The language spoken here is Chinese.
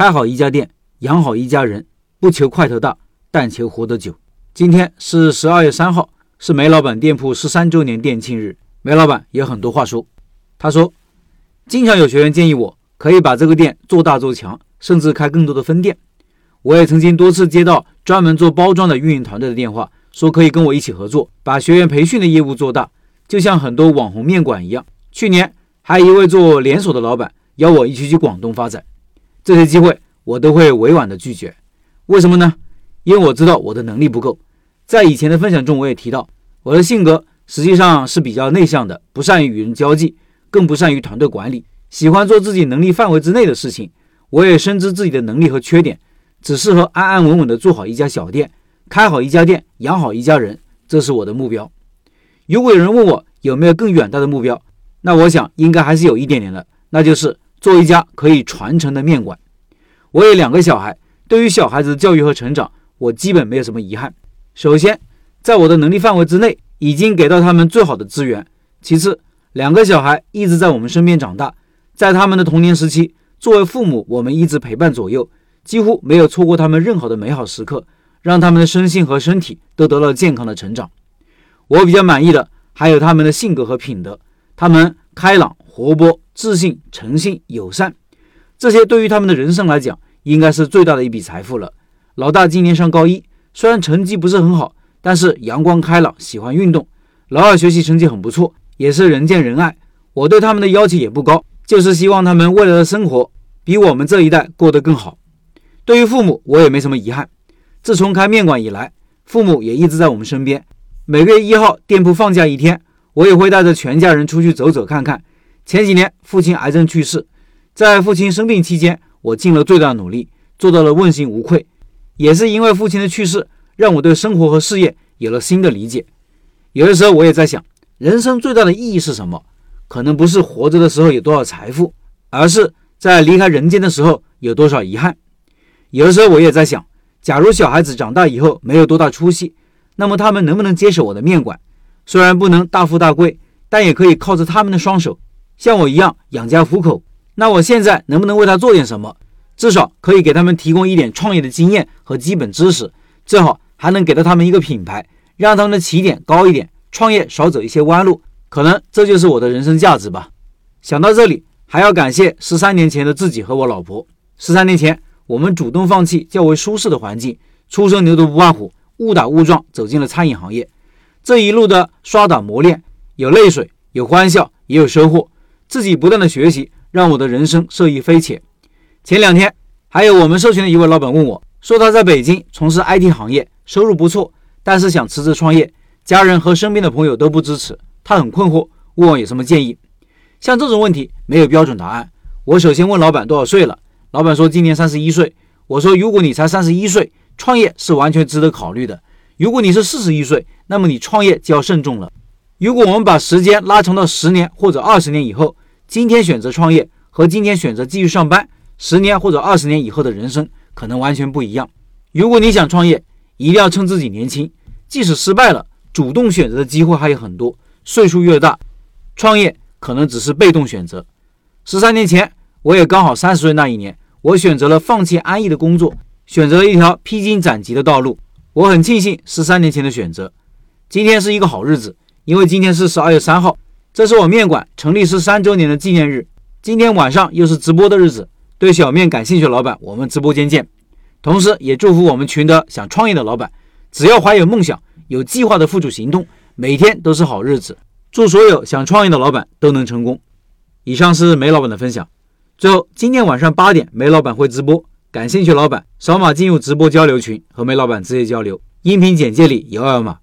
开好一家店，养好一家人，不求块头大，但求活得久。今天是十二月三号，是梅老板店铺十三周年店庆日。梅老板有很多话说。他说，经常有学员建议我可以把这个店做大做强，甚至开更多的分店。我也曾经多次接到专门做包装的运营团队的电话，说可以跟我一起合作，把学员培训的业务做大，就像很多网红面馆一样。去年还有一位做连锁的老板邀我一起去广东发展，这些机会我都会委婉的拒绝。为什么呢？因为我知道我的能力不够。在以前的分享中，我也提到，我的性格实际上是比较内向的，不善于与人交际，更不善于团队管理，喜欢做自己能力范围之内的事情。我也深知自己的能力和缺点，只适合安安稳稳的做好一家小店，开好一家店，养好一家人，这是我的目标。如果有人问我有没有更远大的目标，那我想应该还是有一点点的，那就是做一家可以传承的面馆。我有两个小孩，对于小孩子的教育和成长，我基本没有什么遗憾。首先，在我的能力范围之内，已经给到他们最好的资源。其次，两个小孩一直在我们身边长大，在他们的童年时期，作为父母，我们一直陪伴左右，几乎没有错过他们任何的美好时刻，让他们的身心和身体都得到健康的成长。我比较满意的还有他们的性格和品德，他们开朗、活泼、自信、诚信、友善，这些对于他们的人生来讲，应该是最大的一笔财富了。老大今年上高一。虽然成绩不是很好，但是阳光开朗，喜欢运动。老二学习成绩很不错，也是人见人爱。我对他们的要求也不高，就是希望他们未来的生活比我们这一代过得更好。对于父母，我也没什么遗憾。自从开面馆以来，父母也一直在我们身边。每个月一号店铺放假一天，我也会带着全家人出去走走看看。前几年父亲癌症去世，在父亲生病期间，我尽了最大努力，做到了问心无愧。也是因为父亲的去世，让我对生活和事业有了新的理解。有的时候我也在想，人生最大的意义是什么？可能不是活着的时候有多少财富，而是在离开人间的时候有多少遗憾。有的时候我也在想，假如小孩子长大以后没有多大出息，那么他们能不能接手我的面馆？虽然不能大富大贵，但也可以靠着他们的双手，像我一样养家糊口。那我现在能不能为他做点什么？至少可以给他们提供一点创业的经验和基本知识，最好还能给到他们一个品牌，让他们的起点高一点，创业少走一些弯路。可能这就是我的人生价值吧。想到这里，还要感谢十三年前的自己和我老婆。十三年前，我们主动放弃较为舒适的环境，初生牛犊不怕虎，误打误撞走进了餐饮行业。这一路的刷打磨练，有泪水，有欢笑，也有收获。自己不断的学习，让我的人生受益匪浅。前两天，还有我们社群的一位老板问我，说他在北京从事 IT 行业，收入不错，但是想辞职创业，家人和身边的朋友都不支持，他很困惑，问我有什么建议。像这种问题没有标准答案。我首先问老板多少岁了，老板说今年三十一岁。我说如果你才三十一岁，创业是完全值得考虑的。如果你是四十一岁，那么你创业就要慎重了。如果我们把时间拉长到十年或者二十年以后，今天选择创业和今天选择继续上班。十年或者二十年以后的人生可能完全不一样。如果你想创业，一定要趁自己年轻，即使失败了，主动选择的机会还有很多。岁数越大，创业可能只是被动选择。十三年前，我也刚好三十岁那一年，我选择了放弃安逸的工作，选择了一条披荆斩棘的道路。我很庆幸十三年前的选择。今天是一个好日子，因为今天是十二月三号，这是我面馆成立十三周年的纪念日。今天晚上又是直播的日子。对小面感兴趣的老板，我们直播间见。同时，也祝福我们群的想创业的老板，只要怀有梦想、有计划的付诸行动，每天都是好日子。祝所有想创业的老板都能成功。以上是梅老板的分享。最后，今天晚上八点，梅老板会直播，感兴趣老板扫码进入直播交流群，和梅老板直接交流。音频简介里有二维码。